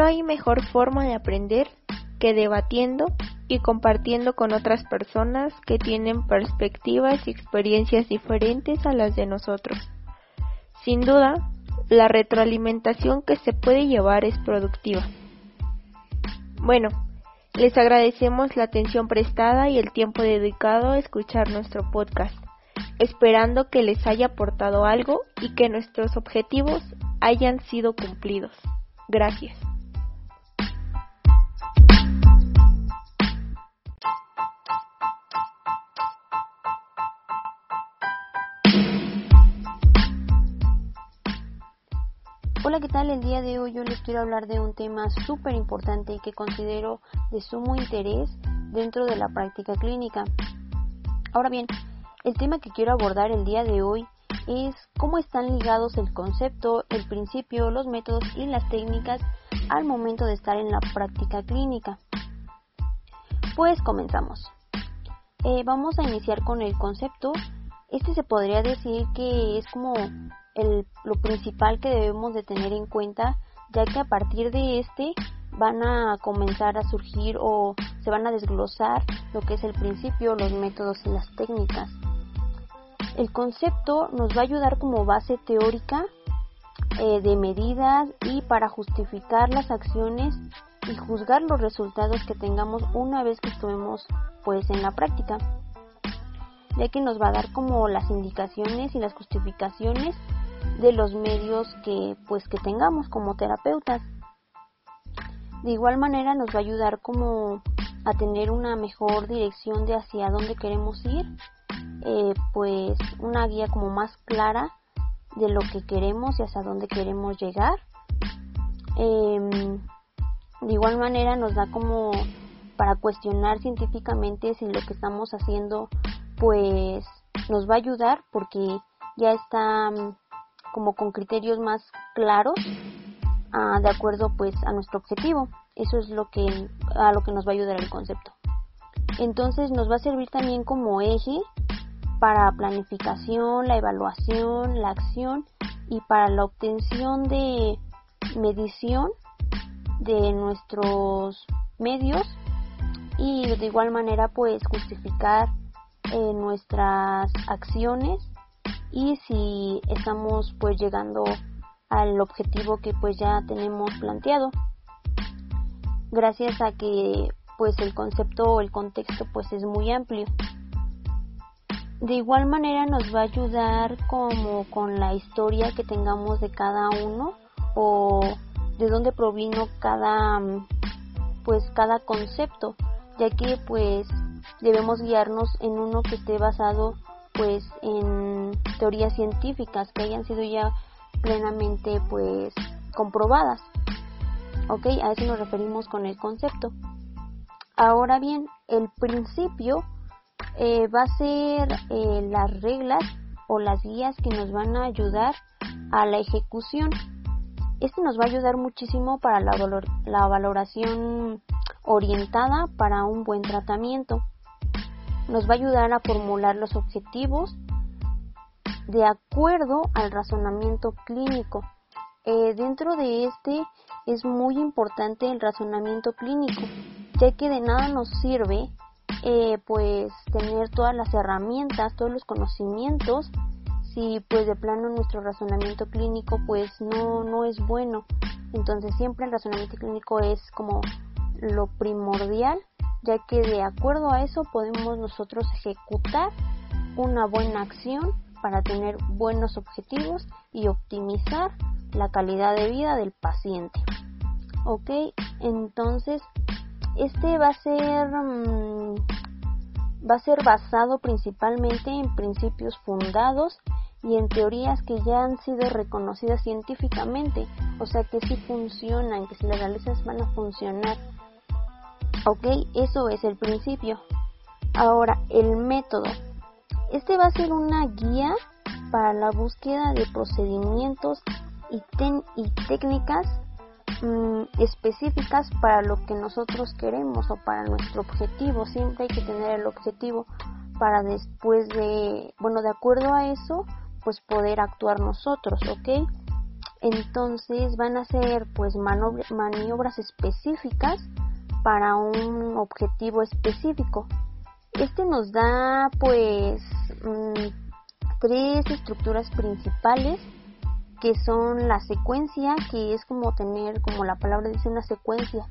No hay mejor forma de aprender que debatiendo y compartiendo con otras personas que tienen perspectivas y experiencias diferentes a las de nosotros. Sin duda, la retroalimentación que se puede llevar es productiva. Bueno, les agradecemos la atención prestada y el tiempo dedicado a escuchar nuestro podcast, esperando que les haya aportado algo y que nuestros objetivos hayan sido cumplidos. Gracias. Hola, ¿qué tal? El día de hoy yo les quiero hablar de un tema súper importante y que considero de sumo interés dentro de la práctica clínica. Ahora bien, el tema que quiero abordar el día de hoy es cómo están ligados el concepto, el principio, los métodos y las técnicas al momento de estar en la práctica clínica. Pues comenzamos. Eh, vamos a iniciar con el concepto. Este se podría decir que es como lo principal que debemos de tener en cuenta, ya que a partir de este van a comenzar a surgir o se van a desglosar lo que es el principio, los métodos y las técnicas. El concepto nos va a ayudar como base teórica eh, de medidas y para justificar las acciones y juzgar los resultados que tengamos una vez que estuvimos pues en la práctica ya que nos va a dar como las indicaciones y las justificaciones de los medios que pues que tengamos como terapeutas. De igual manera nos va a ayudar como a tener una mejor dirección de hacia dónde queremos ir, eh, pues una guía como más clara de lo que queremos y hacia dónde queremos llegar. Em, de igual manera nos da como para cuestionar científicamente si lo que estamos haciendo pues nos va a ayudar porque ya está como con criterios más claros ah, de acuerdo pues a nuestro objetivo. Eso es lo que a lo que nos va a ayudar el concepto. Entonces nos va a servir también como eje para planificación, la evaluación, la acción y para la obtención de medición de nuestros medios y de igual manera pues justificar eh, nuestras acciones y si estamos pues llegando al objetivo que pues ya tenemos planteado. Gracias a que pues el concepto o el contexto pues es muy amplio. De igual manera nos va a ayudar como con la historia que tengamos de cada uno o de dónde provino cada pues cada concepto ya que pues debemos guiarnos en uno que esté basado pues en teorías científicas que hayan sido ya plenamente pues comprobadas. ¿Ok? A eso nos referimos con el concepto. Ahora bien, el principio eh, va a ser eh, las reglas o las guías que nos van a ayudar a la ejecución. Este nos va a ayudar muchísimo para la, la valoración orientada para un buen tratamiento nos va a ayudar a formular los objetivos de acuerdo al razonamiento clínico. Eh, dentro de este es muy importante el razonamiento clínico, ya que de nada nos sirve eh, pues tener todas las herramientas, todos los conocimientos, si pues de plano nuestro razonamiento clínico pues no, no es bueno. Entonces siempre el razonamiento clínico es como lo primordial ya que de acuerdo a eso podemos nosotros ejecutar una buena acción para tener buenos objetivos y optimizar la calidad de vida del paciente. Ok, entonces este va a ser mm, va a ser basado principalmente en principios fundados y en teorías que ya han sido reconocidas científicamente, o sea que sí funcionan, que si las realizas van a funcionar Ok, eso es el principio. Ahora, el método. Este va a ser una guía para la búsqueda de procedimientos y, y técnicas mm, específicas para lo que nosotros queremos o para nuestro objetivo. Siempre hay que tener el objetivo para después de, bueno, de acuerdo a eso, pues poder actuar nosotros, ¿ok? entonces van a ser pues maniobras específicas para un objetivo específico. Este nos da pues mm, tres estructuras principales que son la secuencia, que es como tener, como la palabra dice, una secuencia,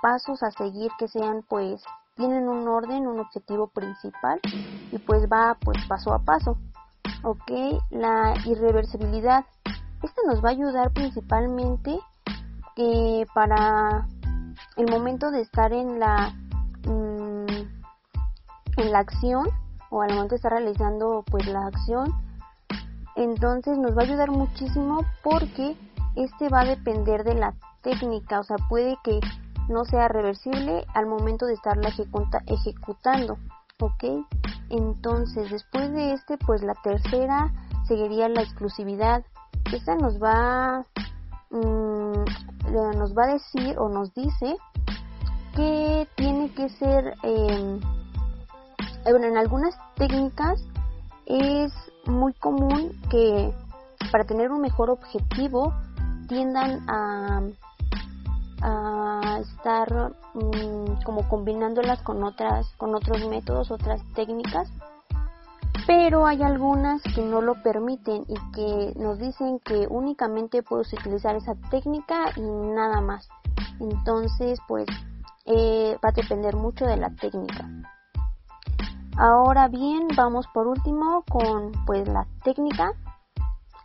pasos a seguir que sean pues, tienen un orden, un objetivo principal y pues va pues paso a paso. Ok, la irreversibilidad. Esta nos va a ayudar principalmente eh, para el momento de estar en la mm, en la acción o al momento de estar realizando pues la acción entonces nos va a ayudar muchísimo porque este va a depender de la técnica, o sea, puede que no sea reversible al momento de estarla ejecutando, ¿ok? Entonces, después de este, pues la tercera seguiría la exclusividad. Esta nos va, mm, nos va a decir o nos dice que tiene que ser, em, bueno, en algunas técnicas es muy común que para tener un mejor objetivo tiendan a, a estar mm, como combinándolas con otras con otros métodos otras técnicas pero hay algunas que no lo permiten y que nos dicen que únicamente puedes utilizar esa técnica y nada más entonces pues eh, va a depender mucho de la técnica Ahora bien, vamos por último con pues la técnica.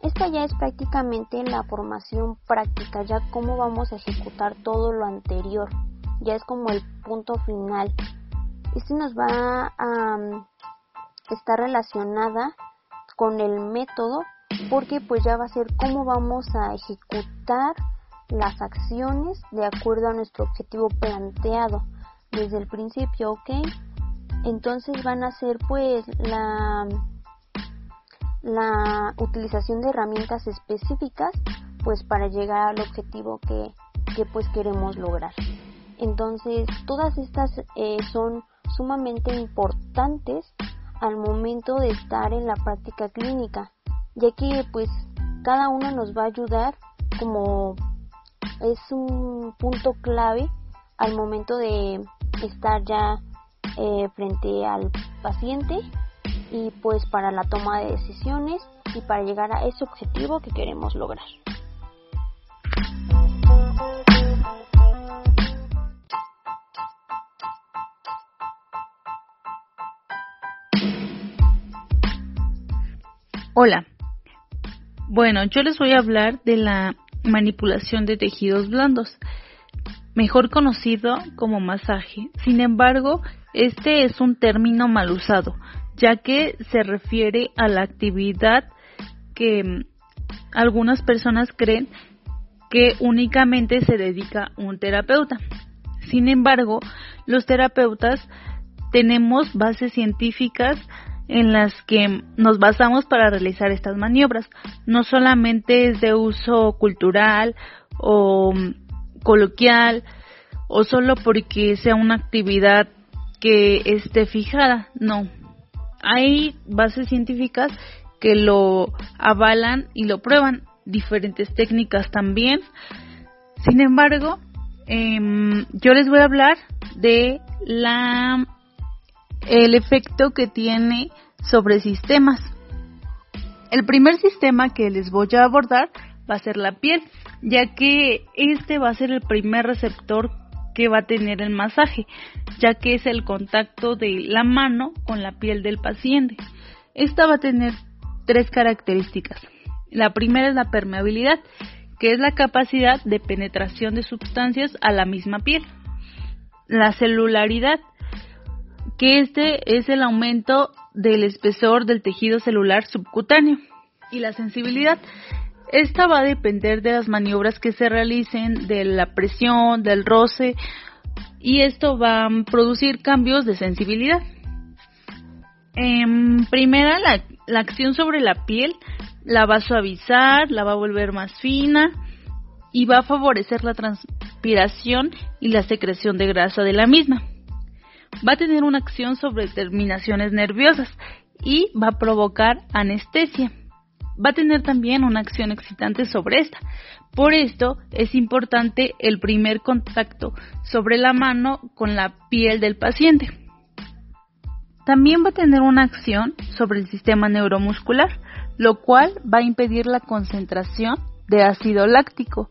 Esta ya es prácticamente la formación práctica, ya cómo vamos a ejecutar todo lo anterior. Ya es como el punto final. Este nos va a estar relacionada con el método porque pues ya va a ser cómo vamos a ejecutar las acciones de acuerdo a nuestro objetivo planteado desde el principio, ¿ok? entonces van a ser pues la la utilización de herramientas específicas pues para llegar al objetivo que, que pues queremos lograr entonces todas estas eh, son sumamente importantes al momento de estar en la práctica clínica ya que pues cada una nos va a ayudar como es un punto clave al momento de estar ya eh, frente al paciente y pues para la toma de decisiones y para llegar a ese objetivo que queremos lograr. Hola. Bueno, yo les voy a hablar de la manipulación de tejidos blandos, mejor conocido como masaje. Sin embargo, este es un término mal usado, ya que se refiere a la actividad que mm, algunas personas creen que únicamente se dedica un terapeuta. Sin embargo, los terapeutas tenemos bases científicas en las que nos basamos para realizar estas maniobras. No solamente es de uso cultural o mm, coloquial o solo porque sea una actividad que esté fijada, no. Hay bases científicas que lo avalan y lo prueban, diferentes técnicas también. Sin embargo, em, yo les voy a hablar de la el efecto que tiene sobre sistemas. El primer sistema que les voy a abordar va a ser la piel, ya que este va a ser el primer receptor que va a tener el masaje, ya que es el contacto de la mano con la piel del paciente. Esta va a tener tres características. La primera es la permeabilidad, que es la capacidad de penetración de sustancias a la misma piel. La celularidad, que este es el aumento del espesor del tejido celular subcutáneo. Y la sensibilidad, esta va a depender de las maniobras que se realicen, de la presión, del roce, y esto va a producir cambios de sensibilidad. En primera, la, la acción sobre la piel la va a suavizar, la va a volver más fina y va a favorecer la transpiración y la secreción de grasa de la misma. Va a tener una acción sobre terminaciones nerviosas y va a provocar anestesia va a tener también una acción excitante sobre esta. Por esto es importante el primer contacto sobre la mano con la piel del paciente. También va a tener una acción sobre el sistema neuromuscular, lo cual va a impedir la concentración de ácido láctico.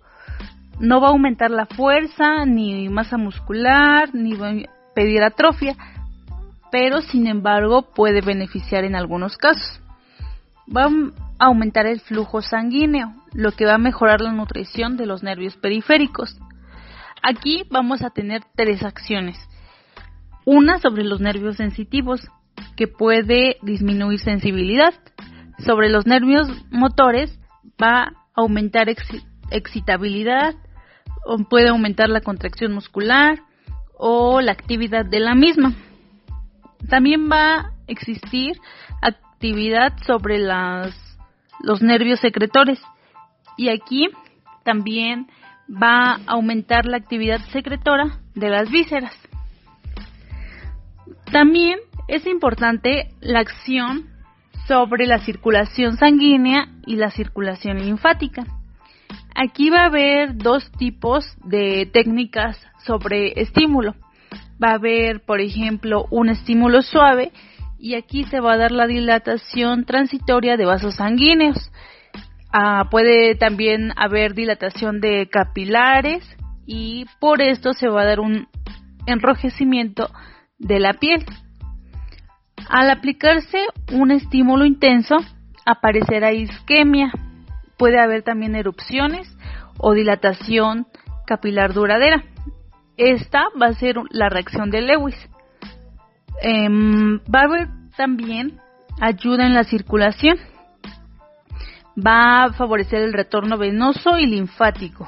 No va a aumentar la fuerza, ni masa muscular, ni va a pedir atrofia, pero sin embargo puede beneficiar en algunos casos. Va a aumentar el flujo sanguíneo, lo que va a mejorar la nutrición de los nervios periféricos. Aquí vamos a tener tres acciones. Una sobre los nervios sensitivos, que puede disminuir sensibilidad. Sobre los nervios motores va a aumentar excitabilidad, puede aumentar la contracción muscular o la actividad de la misma. También va a existir actividad sobre las, los nervios secretores y aquí también va a aumentar la actividad secretora de las vísceras. También es importante la acción sobre la circulación sanguínea y la circulación linfática. Aquí va a haber dos tipos de técnicas sobre estímulo. Va a haber, por ejemplo, un estímulo suave y aquí se va a dar la dilatación transitoria de vasos sanguíneos. Ah, puede también haber dilatación de capilares y por esto se va a dar un enrojecimiento de la piel. Al aplicarse un estímulo intenso, aparecerá isquemia. Puede haber también erupciones o dilatación capilar duradera. Esta va a ser la reacción de Lewis. Em, va a haber también ayuda en la circulación. Va a favorecer el retorno venoso y linfático.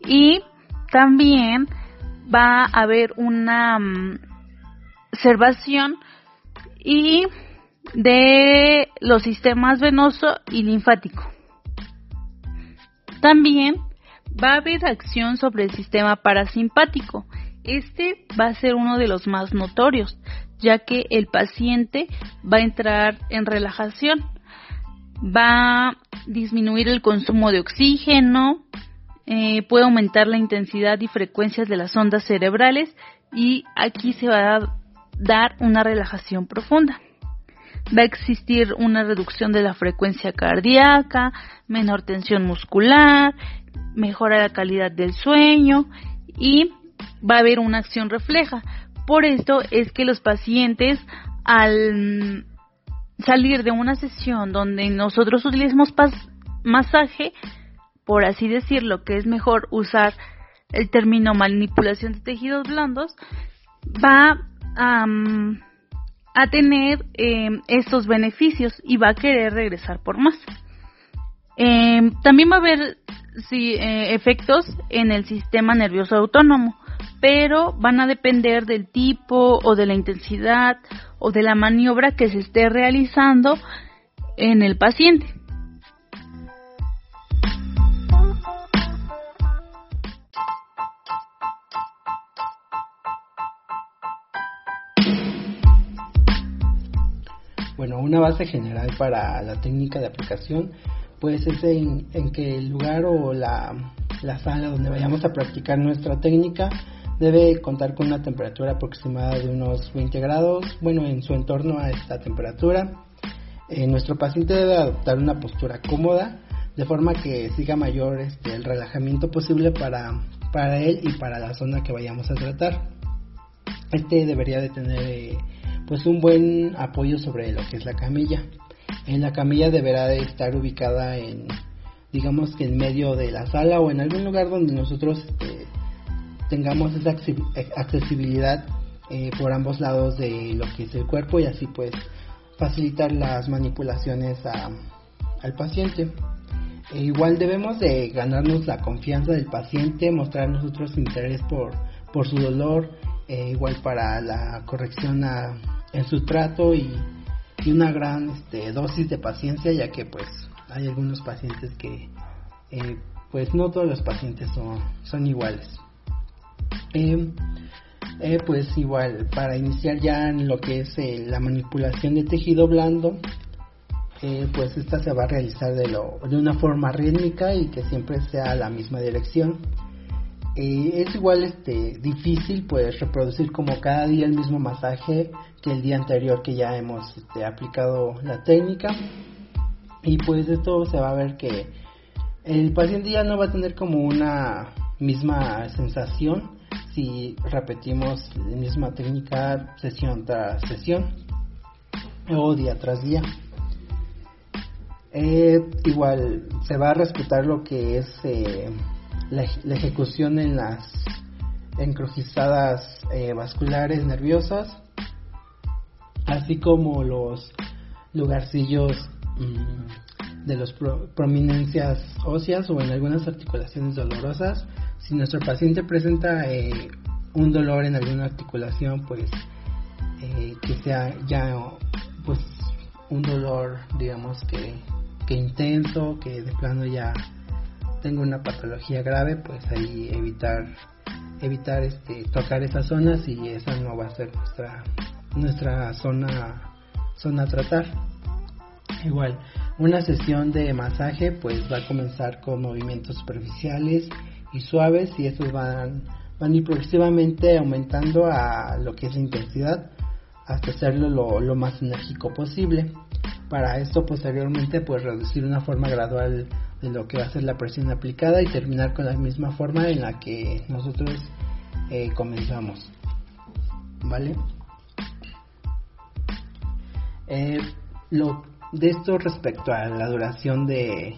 Y también va a haber una mm, observación y de los sistemas venoso y linfático. También va a haber acción sobre el sistema parasimpático. Este va a ser uno de los más notorios, ya que el paciente va a entrar en relajación, va a disminuir el consumo de oxígeno, eh, puede aumentar la intensidad y frecuencias de las ondas cerebrales y aquí se va a dar una relajación profunda. Va a existir una reducción de la frecuencia cardíaca, menor tensión muscular, mejora la calidad del sueño y va a haber una acción refleja. Por esto es que los pacientes al salir de una sesión donde nosotros utilizamos masaje, por así decirlo, que es mejor usar el término manipulación de tejidos blandos, va a, tener eh, estos beneficios y va a querer regresar por más. Eh, también va a haber sí, eh, efectos en el sistema nervioso autónomo, pero van a depender del tipo o de la intensidad o de la maniobra que se esté realizando en el paciente. Bueno, una base general para la técnica de aplicación pues es en, que el lugar o la, sala donde vayamos a practicar nuestra técnica debe contar con una temperatura aproximada de unos 20 grados, bueno, en su entorno a esta temperatura. Eh, nuestro paciente debe adoptar una postura cómoda, de forma que siga mayor este, el relajamiento posible para, para él y para la zona que vayamos a tratar. Este debería de tener eh, pues un buen apoyo sobre lo que es la camilla. En la camilla deberá de estar ubicada en digamos que en medio de la sala o en algún lugar donde nosotros este, tengamos esa accesibilidad eh, por ambos lados de lo que es el cuerpo y así pues facilitar las manipulaciones al paciente. E igual debemos de ganarnos la confianza del paciente, mostrar nosotros interés por, por su dolor, e igual para la corrección a, en su trato y, una gran este, dosis de paciencia ya que pues hay algunos pacientes que eh, pues no todos los pacientes son, iguales em, eh, pues igual para iniciar ya en lo que es eh, la manipulación de tejido blando pues esta se va a realizar de, lo, de una forma rítmica y que siempre sea la misma dirección. Eh, es igual este difícil pues reproducir como cada día el mismo masaje que el día anterior que ya hemos este, aplicado la técnica y pues esto se va a ver que el paciente ya no va a tener como una misma sensación si repetimos la misma técnica sesión tras sesión o día tras día. Eh, igual se va a respetar lo que es eh, la, ejecución en las encrucijadas eh, vasculares nerviosas, así como los lugarcillos mm, de las prominencias óseas o en algunas articulaciones dolorosas. Si nuestro paciente presenta eh, un dolor en alguna articulación, pues eh, que sea ya pues un dolor digamos que, que intenso, que de plano ya tengo una patología grave, pues ahí evitar evitar este tocar esas zonas y esa no va a ser nuestra nuestra zona zona a tratar. Igual, una sesión de masaje pues va a comenzar con movimientos superficiales y suaves y estos van van a ir progresivamente aumentando a lo que es la intensidad hasta hacerlo lo, lo más enérgico posible. Para esto posteriormente pues reducir una forma gradual de lo que va a ser la presión aplicada y terminar con la misma forma en la que nosotros eh, comenzamos. ¿Vale? Eh, lo, de esto respecto a la duración de,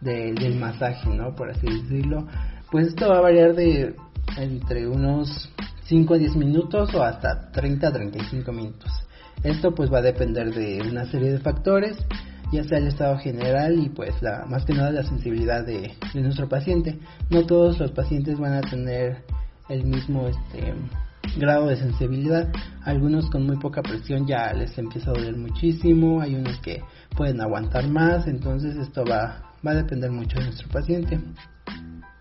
del masaje, ¿no? Por así decirlo. Pues esto va a variar de entre unos 5 a 10 minutos o hasta 30 a 35 minutos. Esto pues va a depender de una serie de factores ya sea el estado general y pues la, más que nada la sensibilidad de, nuestro paciente. No todos los pacientes van a tener el mismo este, grado de sensibilidad. Algunos con muy poca presión ya les empieza a doler muchísimo, hay unos que pueden aguantar más, entonces esto va, va a depender mucho de nuestro paciente.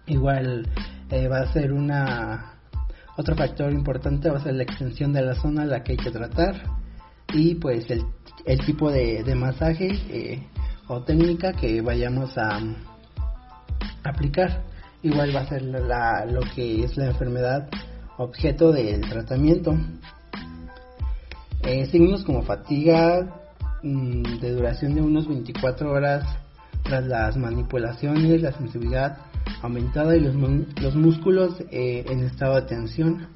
Igual eh, va a ser una otro factor importante va a ser la extensión de la zona a la que hay que tratar y pues el el tipo de, masaje eh, o técnica que vayamos a, aplicar. Igual va a ser la, lo que es la enfermedad objeto del tratamiento. Eh, signos como fatiga mm, de duración de unos 24 horas tras las manipulaciones, la sensibilidad aumentada y los, los músculos eh, en estado de tensión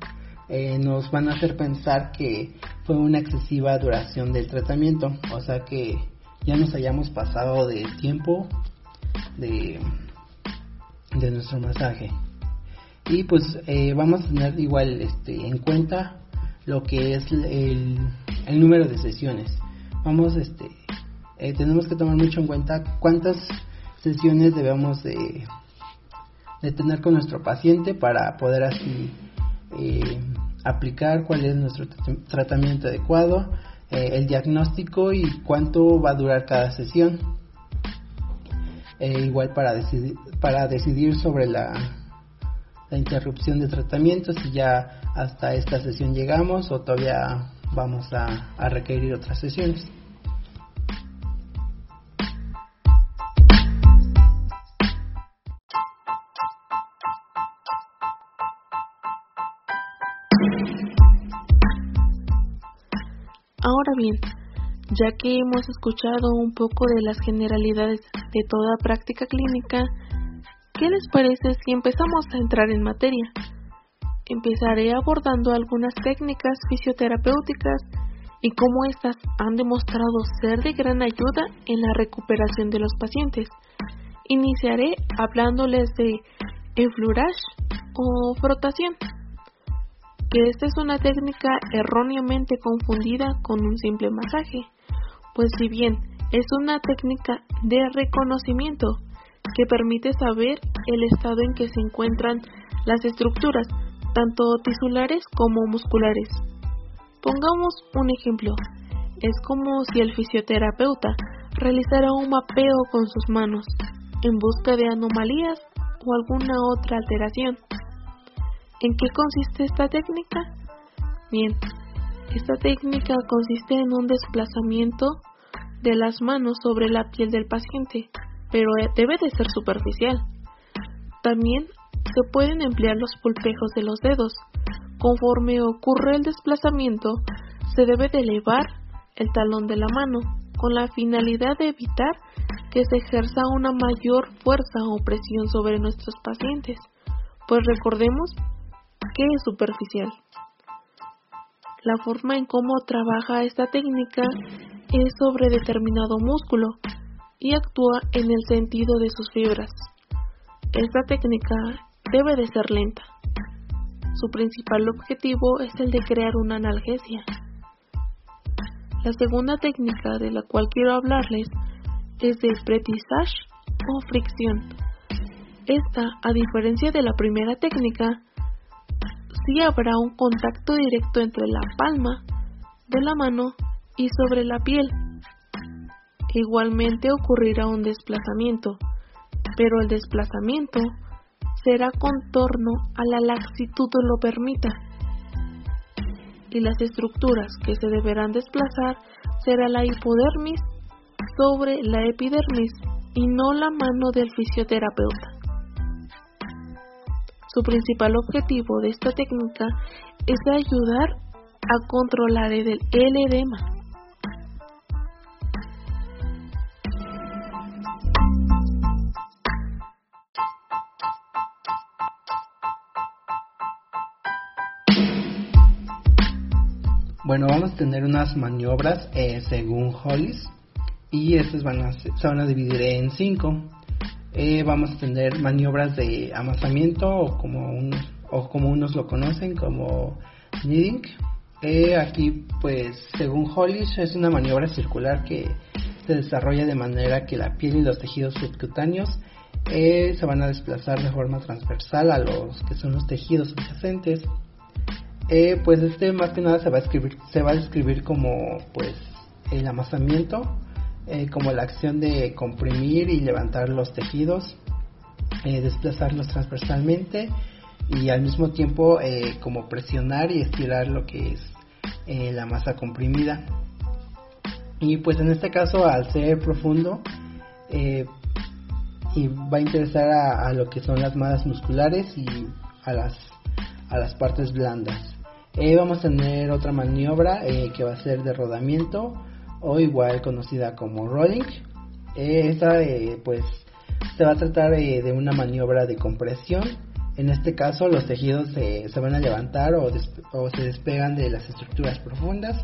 eh, nos van a hacer pensar que fue una excesiva duración del tratamiento, o sea que ya nos hayamos pasado de tiempo de, de nuestro masaje. Y pues eh, vamos a tener igual este, en cuenta lo que es el, el número de sesiones. Vamos, este, eh, tenemos que tomar mucho en cuenta cuántas sesiones debemos de, de tener con nuestro paciente para poder así eh, aplicar cuál es nuestro tratamiento adecuado, eh, el diagnóstico y cuánto va a durar cada sesión. Eh, igual para decidir, para decidir sobre la, la interrupción de tratamiento, si ya hasta esta sesión llegamos o todavía vamos a requerir otras sesiones. Bien, ya que hemos escuchado un poco de las generalidades de toda práctica clínica, ¿qué les parece si empezamos a entrar en materia? Empezaré abordando algunas técnicas fisioterapéuticas y cómo éstas han demostrado ser de gran ayuda en la recuperación de los pacientes. Iniciaré hablándoles de enflurage o frotación que esta es una técnica erróneamente confundida con un simple masaje, pues si bien es una técnica de reconocimiento que permite saber el estado en que se encuentran las estructuras, tanto tisulares como musculares. Pongamos un ejemplo. Es como si el fisioterapeuta realizara un mapeo con sus manos en busca de anomalías o alguna otra alteración. ¿En qué consiste esta técnica? Bien, esta técnica consiste en un desplazamiento de las manos sobre la piel del paciente, pero debe de ser superficial. También se pueden emplear los pulpejos de los dedos. Conforme ocurre el desplazamiento, se debe de elevar el talón de la mano con la finalidad de evitar que se ejerza una mayor fuerza o presión sobre nuestros pacientes, pues recordemos que es superficial. La forma en cómo trabaja esta técnica es sobre determinado músculo y actúa en el sentido de sus fibras. Esta técnica debe de ser lenta. Su principal objetivo es el de crear una analgesia. La segunda técnica de la cual quiero hablarles es de pretissage o fricción. Esta, a diferencia de la primera técnica, sí habrá un contacto directo entre la palma de la mano y sobre la piel. Igualmente ocurrirá un desplazamiento, pero el desplazamiento será contorno a la laxitud lo permita. Y las estructuras que se deberán desplazar será la hipodermis sobre la epidermis y no la mano del fisioterapeuta. Su principal objetivo de esta técnica es ayudar a controlar el edema. Bueno, vamos a tener unas maniobras eh, según Hollis y estas van a, se van a dividir en cinco. Eh, vamos a tener maniobras de amasamiento o como, o como unos lo conocen como kneading. Eh, aquí pues según Hollis es una maniobra circular que se desarrolla de manera que la piel y los tejidos subcutáneos eh, se van a desplazar de forma transversal a los que son los tejidos adyacentes. pues este más que nada se va a escribir, se va a describir como pues el amasamiento eh, como la acción de comprimir y levantar los tejidos, eh, desplazarlos transversalmente y al mismo tiempo eh, como presionar y estirar lo que es la masa comprimida. Y pues en este caso al ser profundo y va a interesar a, lo que son las masas musculares y a las, a las partes blandas. vamos a tener otra maniobra que va a ser de rodamiento o igual conocida como rolling. esta eh, pues se va a tratar eh, de una maniobra de compresión. En este caso los tejidos se van a levantar o, se despegan de las estructuras profundas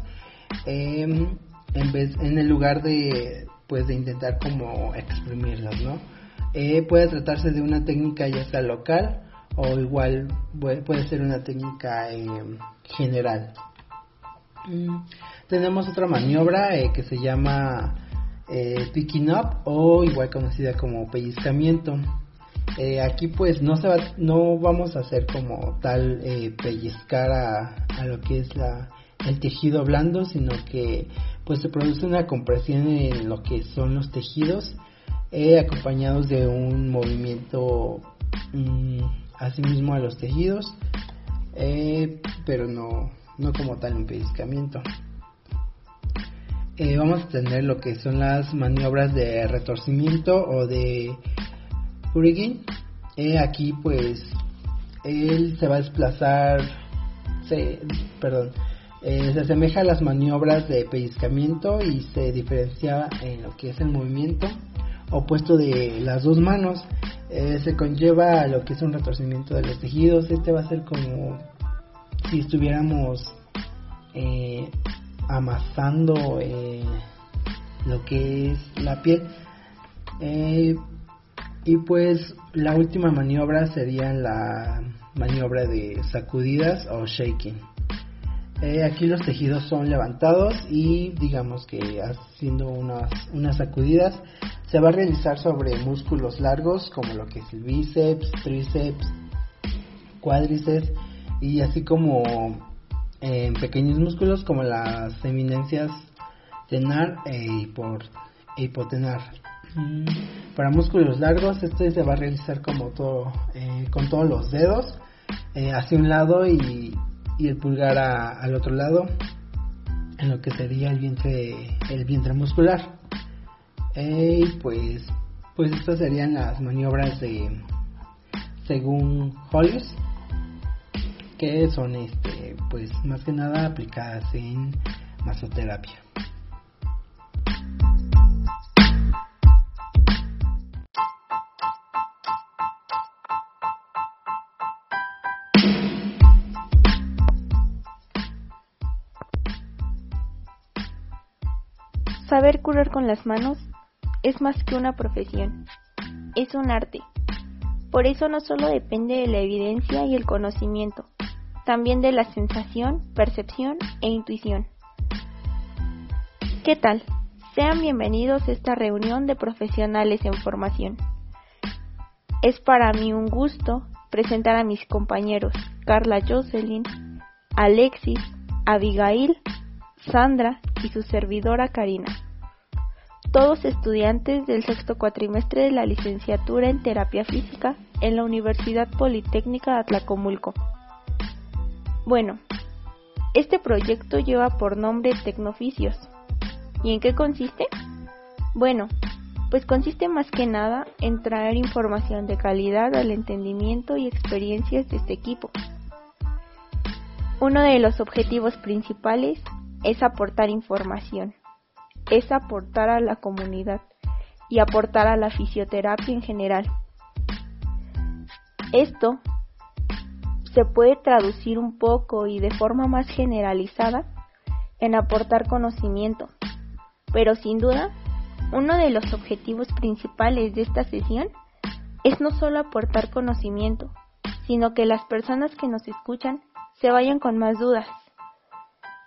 em, en, vez, en el lugar de pues de intentar como exprimirlas, ¿no? Eh, puede tratarse de una técnica ya sea local o igual puede ser una técnica em, general. Mm tenemos otra maniobra eh, que se llama eh, picking up o igual conocida como pellizcamiento. Eh, aquí pues no se va, no vamos a hacer como tal pellizcar a, lo que es el tejido blando, sino que pues se produce una compresión en lo que son los tejidos, acompañados de un movimiento mm, asimismo a los tejidos, pero no, no como tal un pellizcamiento. Eh, vamos a tener lo que son las maniobras de retorcimiento o de rigging. Eh, aquí pues él se va a desplazar, se, perdón, eh, se asemeja a las maniobras de pellizcamiento y se diferencia en lo que es el movimiento opuesto de las dos manos. se conlleva a lo que es un retorcimiento de los tejidos. Este va a ser como si estuviéramos amasando eh, lo que es la piel. Eh, y pues la última maniobra sería la maniobra de sacudidas o shaking. Eh, aquí los tejidos son levantados y digamos que haciendo unas, unas sacudidas se va a realizar sobre músculos largos como lo que es el bíceps, tríceps, cuádriceps y así como en pequeños músculos como las eminencias tenar e, hipotenar. Mm, para músculos largos, este se va a realizar como todo, eh, con todos los dedos eh, hacia un lado y, el pulgar al otro lado, en lo que sería el vientre, el vientre muscular. y pues, pues estas serían las maniobras de según Hollis, que son este, pues más que nada aplicadas en masoterapia. Saber curar con las manos es más que una profesión, es un arte. Por eso no solo depende de la evidencia y el conocimiento, también de la sensación, percepción e intuición. ¿Qué tal? Sean bienvenidos a esta reunión de profesionales en formación. Es para mí un gusto presentar a mis compañeros Carla Jocelyn, Alexis, Abigail, Sandra y su servidora Karina. Todos estudiantes del sexto cuatrimestre de la licenciatura en terapia física en la Universidad Politécnica de Atlacomulco. Bueno, este proyecto lleva por nombre Tecnoficios. ¿Y en qué consiste? Bueno, pues consiste más que nada en traer información de calidad al entendimiento y experiencias de este equipo. Uno de los objetivos principales es aportar información, es aportar a la comunidad y aportar a la fisioterapia en general. Esto se puede traducir un poco y de forma más generalizada en aportar conocimiento, pero sin duda, uno de los objetivos principales de esta sesión es no solo aportar conocimiento, sino que las personas que nos escuchan se vayan con más dudas,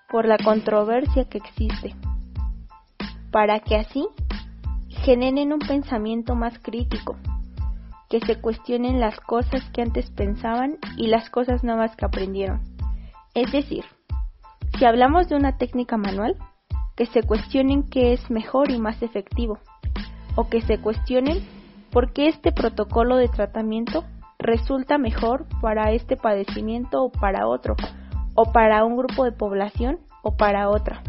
por la controversia que existe, para que así generen un pensamiento más crítico, que se cuestionen las cosas que antes pensaban y las cosas nuevas que aprendieron. Es decir, si hablamos de una técnica manual, que se cuestionen qué es mejor y más efectivo, o que se cuestionen por qué este protocolo de tratamiento resulta mejor para este padecimiento o para otro, o para un grupo de población o para otra.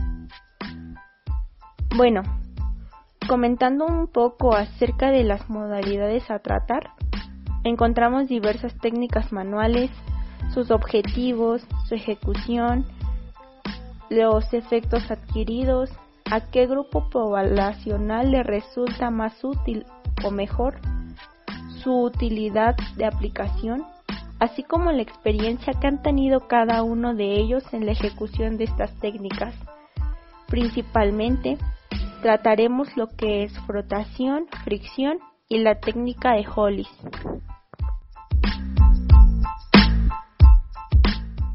Bueno, comentando un poco acerca de las modalidades a tratar, encontramos diversas técnicas manuales, sus objetivos, su ejecución, los efectos adquiridos, a qué grupo poblacional le resulta más útil o mejor, su utilidad de aplicación, así como la experiencia que han tenido cada uno de ellos en la ejecución de estas técnicas. Principalmente, trataremos lo que es frotación, fricción y la técnica de Hollis.